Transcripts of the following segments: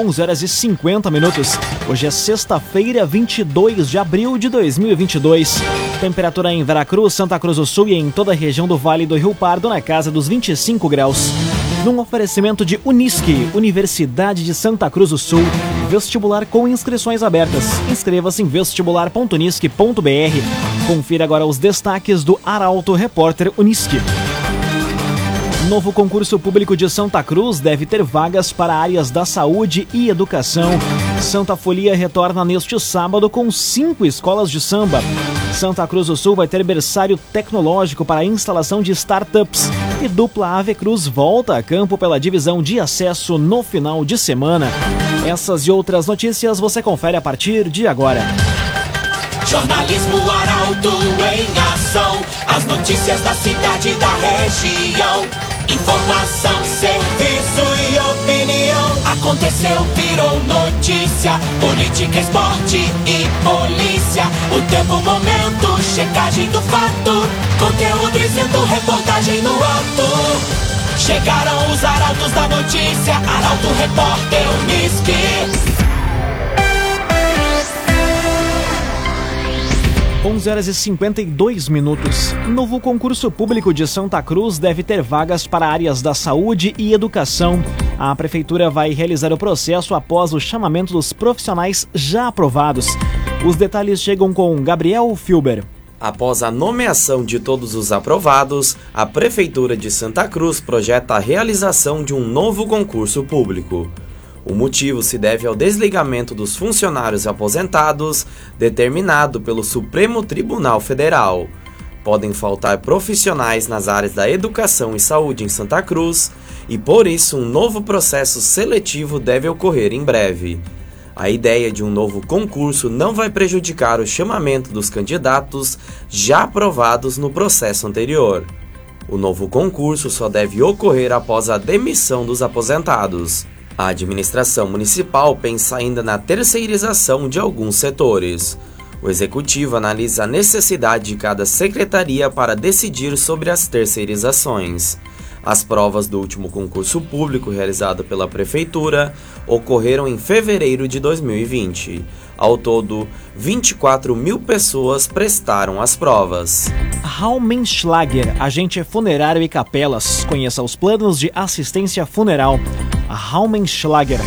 11 horas e 50 minutos. Hoje é sexta-feira, 22 de abril de 2022. Temperatura em Veracruz, Santa Cruz do Sul e em toda a região do Vale do Rio Pardo na casa dos 25 graus. Num oferecimento de Unisque, Universidade de Santa Cruz do Sul, vestibular com inscrições abertas. Inscreva-se em vestibular.unisque.br. Confira agora os destaques do Arauto Repórter Unisque. Novo concurso público de Santa Cruz deve ter vagas para áreas da saúde e educação. Santa Folia retorna neste sábado com cinco escolas de samba. Santa Cruz do Sul vai ter berçário tecnológico para a instalação de startups. E dupla Ave Cruz volta a campo pela divisão de acesso no final de semana. Essas e outras notícias você confere a partir de agora. Jornalismo Arauto em ação. As notícias da cidade e da região. Informação, serviço e opinião. Aconteceu, virou notícia. Política, esporte e polícia. O tempo, momento, checagem do fato. Conteúdo dizendo, reportagem no ato. Chegaram os arautos da notícia. Arauto, repórter, Unisque. 11 horas e 52 minutos. Novo concurso público de Santa Cruz deve ter vagas para áreas da saúde e educação. A prefeitura vai realizar o processo após o chamamento dos profissionais já aprovados. Os detalhes chegam com Gabriel Filber. Após a nomeação de todos os aprovados, a Prefeitura de Santa Cruz projeta a realização de um novo concurso público. O motivo se deve ao desligamento dos funcionários aposentados, determinado pelo Supremo Tribunal Federal. Podem faltar profissionais nas áreas da educação e saúde em Santa Cruz, e por isso um novo processo seletivo deve ocorrer em breve. A ideia de um novo concurso não vai prejudicar o chamamento dos candidatos já aprovados no processo anterior. O novo concurso só deve ocorrer após a demissão dos aposentados. A administração municipal pensa ainda na terceirização de alguns setores. O executivo analisa a necessidade de cada secretaria para decidir sobre as terceirizações. As provas do último concurso público realizado pela Prefeitura ocorreram em fevereiro de 2020. Ao todo, 24 mil pessoas prestaram as provas. Raumenschlager, agente funerário e capelas. Conheça os planos de assistência funeral. Raumenschlager.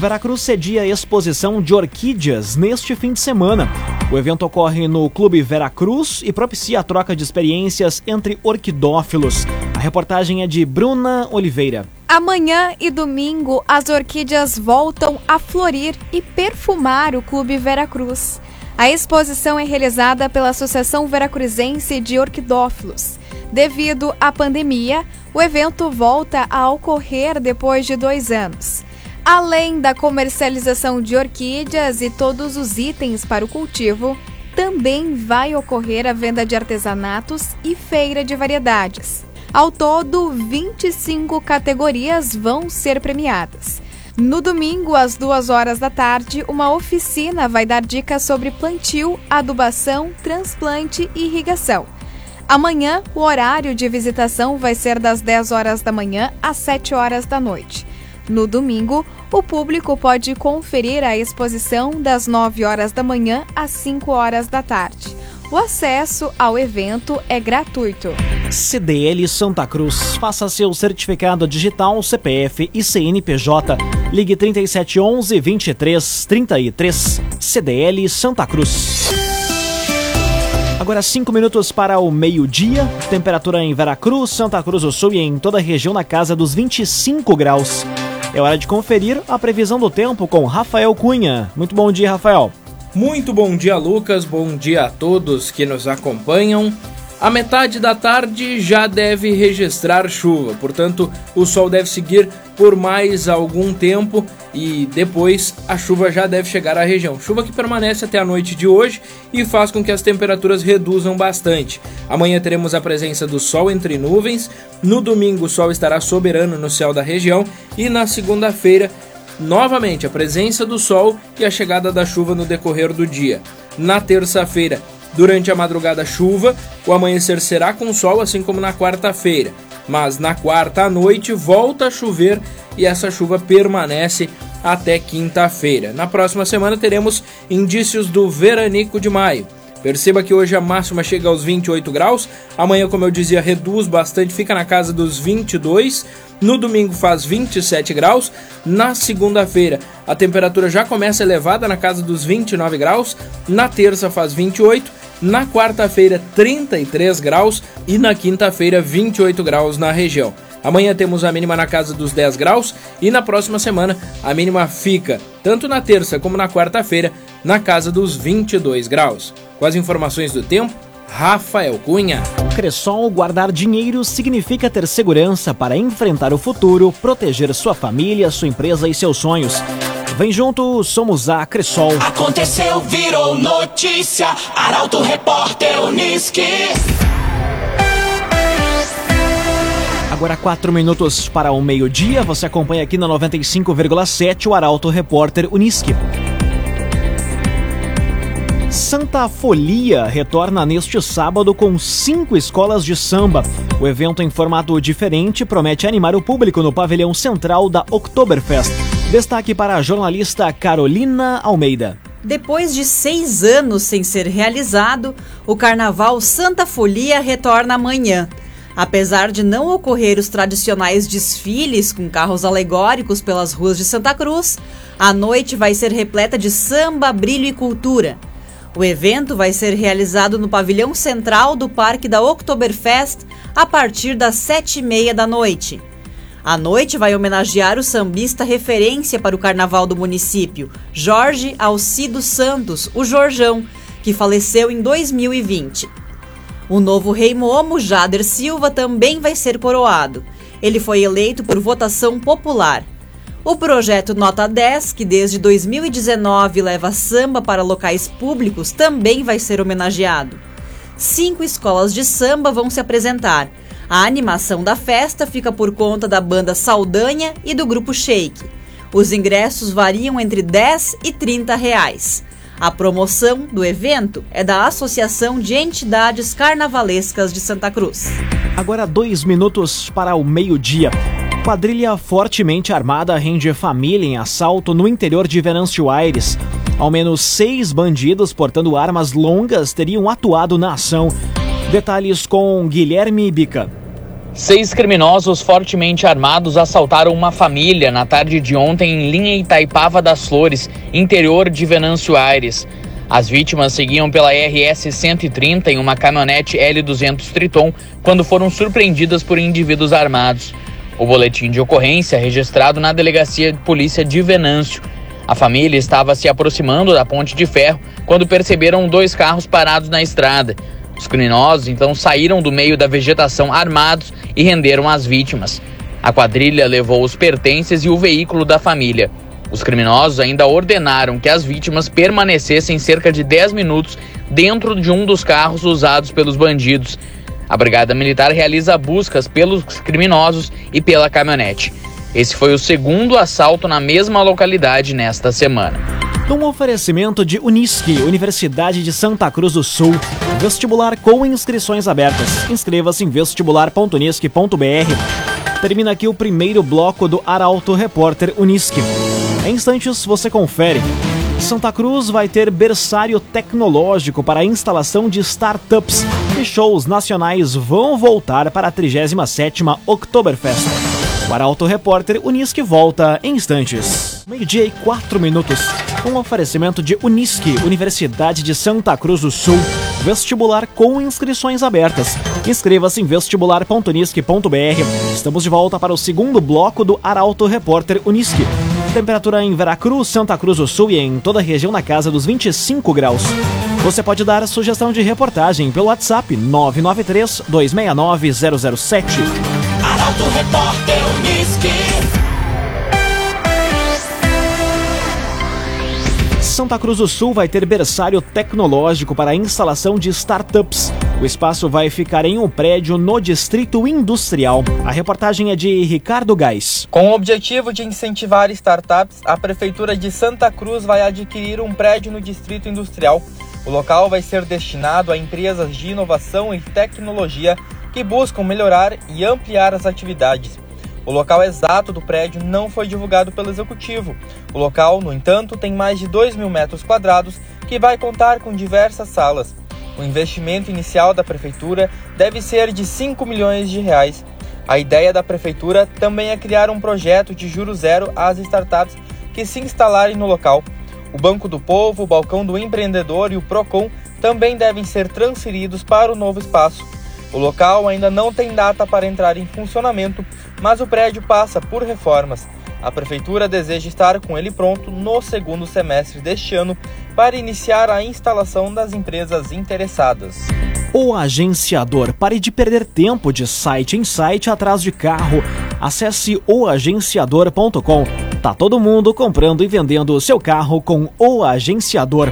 Veracruz cedia exposição de orquídeas neste fim de semana. O evento ocorre no Clube Veracruz e propicia a troca de experiências entre orquidófilos. Reportagem é de Bruna Oliveira. Amanhã e domingo, as orquídeas voltam a florir e perfumar o Clube Veracruz. A exposição é realizada pela Associação Veracruzense de Orquidófilos. Devido à pandemia, o evento volta a ocorrer depois de dois anos. Além da comercialização de orquídeas e todos os itens para o cultivo, também vai ocorrer a venda de artesanatos e feira de variedades. Ao todo, 25 categorias vão ser premiadas. No domingo, às duas horas da tarde, uma oficina vai dar dicas sobre plantio, adubação, transplante e irrigação. Amanhã, o horário de visitação vai ser das 10 horas da manhã às 7 horas da noite. No domingo, o público pode conferir a exposição das 9 horas da manhã às 5 horas da tarde. O acesso ao evento é gratuito. CDL Santa Cruz. Faça seu certificado digital, CPF e CNPJ. Ligue 3711 2333. CDL Santa Cruz. Agora 5 minutos para o meio-dia. Temperatura em Veracruz, Santa Cruz do Sul e em toda a região na casa dos 25 graus. É hora de conferir a previsão do tempo com Rafael Cunha. Muito bom dia, Rafael. Muito bom dia, Lucas. Bom dia a todos que nos acompanham. A metade da tarde já deve registrar chuva, portanto, o sol deve seguir por mais algum tempo e depois a chuva já deve chegar à região. Chuva que permanece até a noite de hoje e faz com que as temperaturas reduzam bastante. Amanhã teremos a presença do sol entre nuvens, no domingo o sol estará soberano no céu da região e na segunda-feira novamente a presença do sol e a chegada da chuva no decorrer do dia. Na terça-feira Durante a madrugada, chuva, o amanhecer será com sol, assim como na quarta-feira. Mas na quarta à noite volta a chover e essa chuva permanece até quinta-feira. Na próxima semana teremos indícios do veranico de maio. Perceba que hoje a máxima chega aos 28 graus, amanhã, como eu dizia, reduz bastante, fica na casa dos 22. No domingo faz 27 graus, na segunda-feira a temperatura já começa elevada na casa dos 29 graus, na terça faz 28, na quarta-feira 33 graus e na quinta-feira 28 graus na região. Amanhã temos a mínima na casa dos 10 graus e na próxima semana a mínima fica, tanto na terça como na quarta-feira, na casa dos 22 graus. Com as informações do tempo, Rafael Cunha. Cressol guardar dinheiro significa ter segurança para enfrentar o futuro, proteger sua família, sua empresa e seus sonhos. Vem junto, somos a Cressol. Aconteceu, virou notícia. Arauto Repórter Uniski. Agora quatro minutos para o meio-dia. Você acompanha aqui na 95,7 o Arauto Repórter Uniski. Santa Folia retorna neste sábado com cinco escolas de samba. O evento em formato diferente promete animar o público no pavilhão central da Oktoberfest. Destaque para a jornalista Carolina Almeida. Depois de seis anos sem ser realizado, o Carnaval Santa Folia retorna amanhã. Apesar de não ocorrer os tradicionais desfiles com carros alegóricos pelas ruas de Santa Cruz, a noite vai ser repleta de samba, brilho e cultura. O evento vai ser realizado no pavilhão central do Parque da Oktoberfest a partir das sete e meia da noite. A noite vai homenagear o sambista referência para o carnaval do município, Jorge Alcido Santos, o Jorjão, que faleceu em 2020. O novo rei Momo Jader Silva também vai ser coroado. Ele foi eleito por votação popular. O projeto Nota 10, que desde 2019 leva samba para locais públicos, também vai ser homenageado. Cinco escolas de samba vão se apresentar. A animação da festa fica por conta da banda Saldanha e do grupo Shake. Os ingressos variam entre 10 e 30 reais. A promoção do evento é da Associação de Entidades Carnavalescas de Santa Cruz. Agora dois minutos para o meio-dia. Quadrilha fortemente armada rende família em assalto no interior de Venâncio Aires. Ao menos seis bandidos portando armas longas teriam atuado na ação. Detalhes com Guilherme Bica. Seis criminosos fortemente armados assaltaram uma família na tarde de ontem em linha Itaipava das Flores, interior de Venâncio Aires. As vítimas seguiam pela RS 130 em uma caminhonete L200 Triton quando foram surpreendidas por indivíduos armados. O boletim de ocorrência registrado na delegacia de polícia de Venâncio. A família estava se aproximando da ponte de ferro quando perceberam dois carros parados na estrada. Os criminosos então saíram do meio da vegetação armados e renderam as vítimas. A quadrilha levou os pertences e o veículo da família. Os criminosos ainda ordenaram que as vítimas permanecessem cerca de 10 minutos dentro de um dos carros usados pelos bandidos. A Brigada Militar realiza buscas pelos criminosos e pela caminhonete. Esse foi o segundo assalto na mesma localidade nesta semana. Um oferecimento de Unisque, Universidade de Santa Cruz do Sul. Vestibular com inscrições abertas. Inscreva-se em vestibular.unisque.br. Termina aqui o primeiro bloco do Arauto Repórter Unisque. Em instantes você confere. Santa Cruz vai ter berçário tecnológico para a instalação de startups e shows nacionais vão voltar para a 37ª Oktoberfest. O Arauto Repórter Unisque volta em instantes. Meio-dia e quatro minutos. Um oferecimento de Unisque, Universidade de Santa Cruz do Sul. Vestibular com inscrições abertas. Inscreva-se em vestibular.unisque.br. Estamos de volta para o segundo bloco do Arauto Repórter Unisque. Temperatura em Veracruz, Santa Cruz do Sul e em toda a região na casa dos 25 graus. Você pode dar sugestão de reportagem pelo WhatsApp 993 269 007. Arauto Repórter Uniski. Santa Cruz do Sul vai ter berçário tecnológico para a instalação de startups. O espaço vai ficar em um prédio no Distrito Industrial. A reportagem é de Ricardo Gás. Com o objetivo de incentivar startups, a Prefeitura de Santa Cruz vai adquirir um prédio no Distrito Industrial. O local vai ser destinado a empresas de inovação e tecnologia que buscam melhorar e ampliar as atividades. O local exato do prédio não foi divulgado pelo executivo. O local, no entanto, tem mais de 2 mil metros quadrados que vai contar com diversas salas. O investimento inicial da prefeitura deve ser de 5 milhões de reais. A ideia da prefeitura também é criar um projeto de juro zero às startups que se instalarem no local. O Banco do Povo, o Balcão do Empreendedor e o Procon também devem ser transferidos para o novo espaço. O local ainda não tem data para entrar em funcionamento, mas o prédio passa por reformas. A prefeitura deseja estar com ele pronto no segundo semestre deste ano para iniciar a instalação das empresas interessadas. O agenciador. Pare de perder tempo de site em site atrás de carro. Acesse oagenciador.com. Tá todo mundo comprando e vendendo seu carro com o agenciador.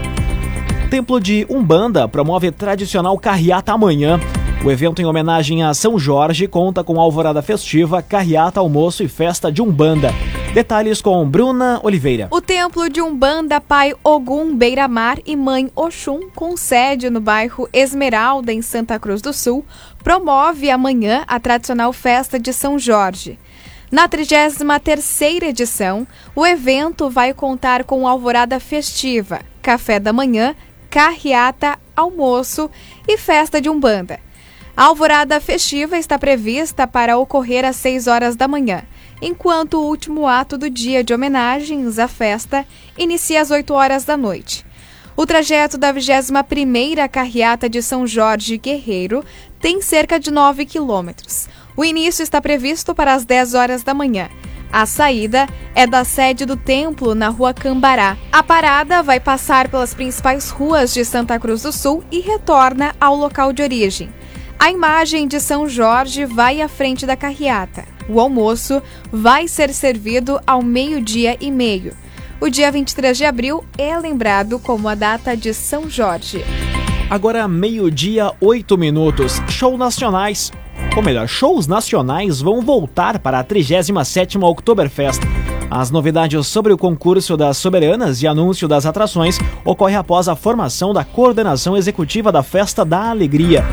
Templo de Umbanda promove tradicional carreata amanhã. O evento em homenagem a São Jorge conta com alvorada festiva, carreata, almoço e festa de Umbanda. Detalhes com Bruna Oliveira. O templo de Umbanda Pai Ogum Beira-Mar e Mãe Oxum, com sede no bairro Esmeralda, em Santa Cruz do Sul, promove amanhã a tradicional festa de São Jorge. Na 33ª edição, o evento vai contar com alvorada festiva, café da manhã, carreata, almoço e festa de Umbanda. A alvorada festiva está prevista para ocorrer às 6 horas da manhã, enquanto o último ato do dia de homenagens à festa inicia às 8 horas da noite. O trajeto da 21ª Carreata de São Jorge Guerreiro tem cerca de 9 quilômetros. O início está previsto para as 10 horas da manhã. A saída é da sede do templo na rua Cambará. A parada vai passar pelas principais ruas de Santa Cruz do Sul e retorna ao local de origem. A imagem de São Jorge vai à frente da carreata. O almoço vai ser servido ao meio-dia e meio. O dia 23 de abril é lembrado como a data de São Jorge. Agora, meio-dia, oito minutos. Show nacionais. Ou melhor, shows nacionais vão voltar para a 37ª Oktoberfest. As novidades sobre o concurso das soberanas e anúncio das atrações ocorre após a formação da coordenação executiva da Festa da Alegria.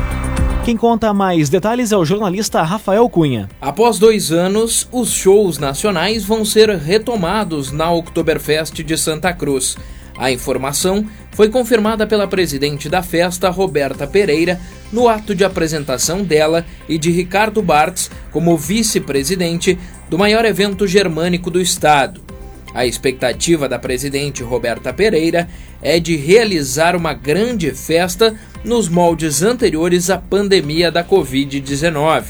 Quem conta mais detalhes é o jornalista Rafael Cunha. Após dois anos, os shows nacionais vão ser retomados na Oktoberfest de Santa Cruz. A informação foi confirmada pela presidente da festa, Roberta Pereira, no ato de apresentação dela e de Ricardo Bartz como vice-presidente do maior evento germânico do estado. A expectativa da presidente Roberta Pereira é de realizar uma grande festa nos moldes anteriores à pandemia da Covid-19.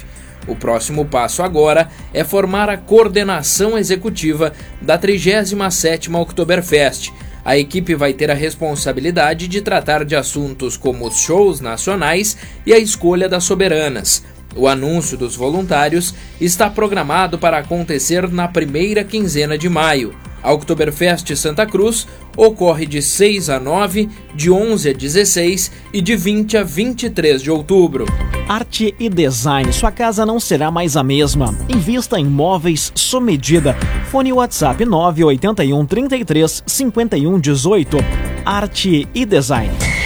O próximo passo agora é formar a coordenação executiva da 37ª Oktoberfest. A equipe vai ter a responsabilidade de tratar de assuntos como os shows nacionais e a escolha das soberanas. O anúncio dos voluntários está programado para acontecer na primeira quinzena de maio. A Oktoberfest Santa Cruz ocorre de 6 a 9, de 11 a 16 e de 20 a 23 de outubro. Arte e design. Sua casa não será mais a mesma. Invista em móveis sob medida. Fone WhatsApp 981 33 51 18. Arte e design.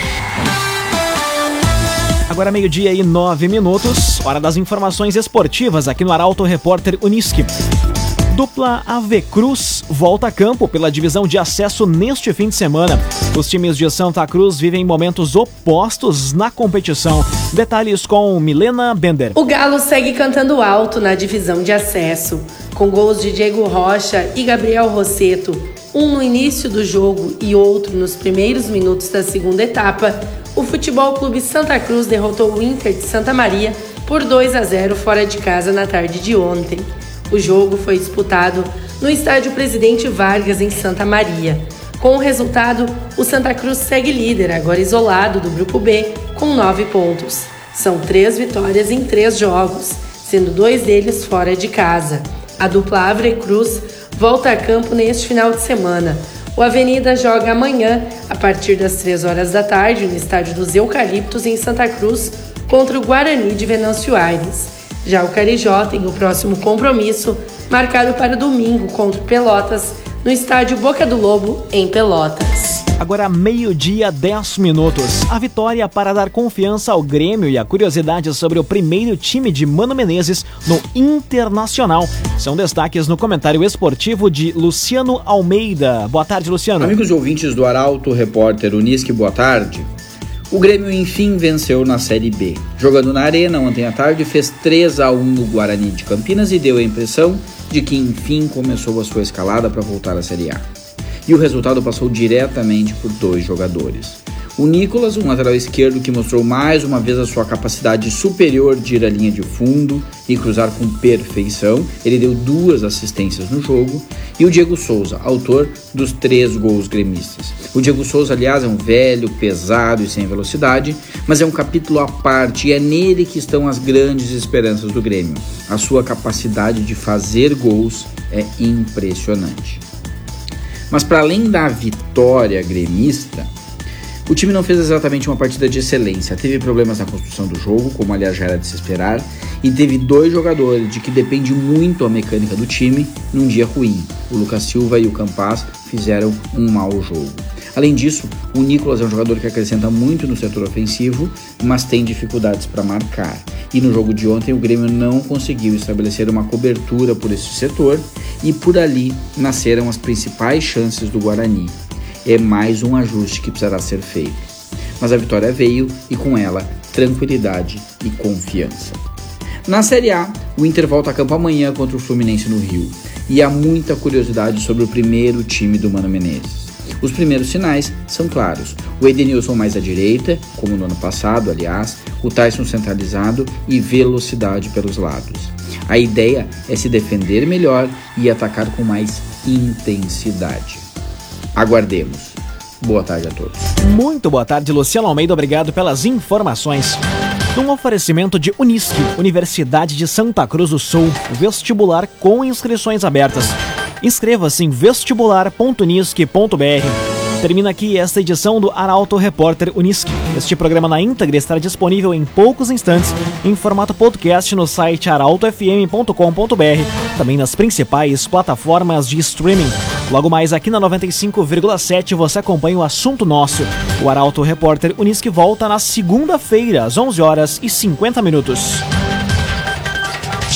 Agora meio-dia e nove minutos, hora das informações esportivas aqui no Arauto Repórter Uniski. Dupla AV Cruz volta a campo pela divisão de acesso neste fim de semana. Os times de Santa Cruz vivem momentos opostos na competição. Detalhes com Milena Bender. O Galo segue cantando alto na divisão de acesso, com gols de Diego Rocha e Gabriel Rosseto, um no início do jogo e outro nos primeiros minutos da segunda etapa. O Futebol Clube Santa Cruz derrotou o Inter de Santa Maria por 2 a 0 fora de casa na tarde de ontem. O jogo foi disputado no estádio Presidente Vargas, em Santa Maria. Com o resultado, o Santa Cruz segue líder, agora isolado do Grupo B, com nove pontos. São três vitórias em três jogos, sendo dois deles fora de casa. A dupla Avre Cruz volta a campo neste final de semana. O Avenida joga amanhã, a partir das 3 horas da tarde, no estádio dos Eucaliptos, em Santa Cruz, contra o Guarani de Venâncio Aires. Já o Carijó tem o próximo compromisso, marcado para domingo contra o Pelotas, no estádio Boca do Lobo, em Pelotas. Agora, meio-dia, 10 minutos. A vitória para dar confiança ao Grêmio e a curiosidade sobre o primeiro time de Mano Menezes no Internacional. São destaques no comentário esportivo de Luciano Almeida. Boa tarde, Luciano. Amigos e ouvintes do Arauto, repórter Unisque, boa tarde. O Grêmio enfim venceu na Série B. Jogando na Arena ontem à tarde, fez 3 a 1 no Guarani de Campinas e deu a impressão de que enfim começou a sua escalada para voltar à Série A e o resultado passou diretamente por dois jogadores. O Nicolas, um lateral esquerdo que mostrou mais uma vez a sua capacidade superior de ir à linha de fundo e cruzar com perfeição, ele deu duas assistências no jogo, e o Diego Souza, autor dos três gols gremistas. O Diego Souza, aliás, é um velho, pesado e sem velocidade, mas é um capítulo à parte e é nele que estão as grandes esperanças do Grêmio. A sua capacidade de fazer gols é impressionante. Mas para além da vitória gremista, o time não fez exatamente uma partida de excelência. Teve problemas na construção do jogo, como aliás já era de se esperar, e teve dois jogadores de que depende muito a mecânica do time num dia ruim. O Lucas Silva e o Campas fizeram um mau jogo. Além disso, o Nicolas é um jogador que acrescenta muito no setor ofensivo, mas tem dificuldades para marcar. E no jogo de ontem, o Grêmio não conseguiu estabelecer uma cobertura por esse setor e por ali nasceram as principais chances do Guarani. É mais um ajuste que precisará ser feito. Mas a vitória veio e com ela tranquilidade e confiança. Na Série A, o Inter volta a campo amanhã contra o Fluminense no Rio e há muita curiosidade sobre o primeiro time do Mano Menezes. Os primeiros sinais são claros. O Edenilson mais à direita, como no ano passado, aliás, o Tyson centralizado e velocidade pelos lados. A ideia é se defender melhor e atacar com mais intensidade. Aguardemos. Boa tarde a todos. Muito boa tarde, Luciano Almeida. Obrigado pelas informações. Num oferecimento de Unisque, Universidade de Santa Cruz do Sul, vestibular com inscrições abertas. Inscreva-se em vestibular.unisque.br. Termina aqui esta edição do Arauto Repórter Unisque. Este programa na íntegra estará disponível em poucos instantes em formato podcast no site arautofm.com.br, também nas principais plataformas de streaming. Logo mais aqui na 95,7 você acompanha o assunto nosso. O Arauto Repórter Unisque volta na segunda-feira, às 11 horas e 50 minutos.